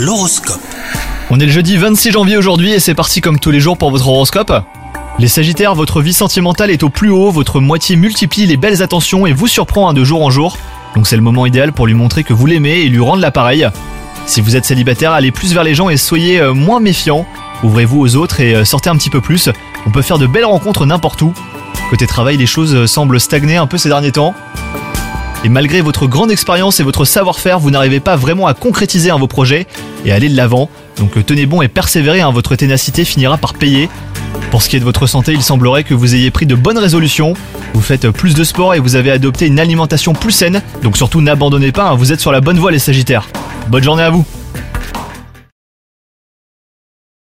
L'horoscope. On est le jeudi 26 janvier aujourd'hui et c'est parti comme tous les jours pour votre horoscope. Les Sagittaires, votre vie sentimentale est au plus haut, votre moitié multiplie les belles attentions et vous surprend hein, de jour en jour. Donc c'est le moment idéal pour lui montrer que vous l'aimez et lui rendre l'appareil. Si vous êtes célibataire, allez plus vers les gens et soyez euh, moins méfiant. Ouvrez-vous aux autres et euh, sortez un petit peu plus. On peut faire de belles rencontres n'importe où. Côté travail, les choses euh, semblent stagner un peu ces derniers temps. Et malgré votre grande expérience et votre savoir-faire, vous n'arrivez pas vraiment à concrétiser vos projets et à aller de l'avant. Donc euh, tenez bon et persévérez, hein, votre ténacité finira par payer. Pour ce qui est de votre santé, il semblerait que vous ayez pris de bonnes résolutions. Vous faites euh, plus de sport et vous avez adopté une alimentation plus saine. Donc surtout n'abandonnez pas, hein, vous êtes sur la bonne voie les Sagittaires. Bonne journée à vous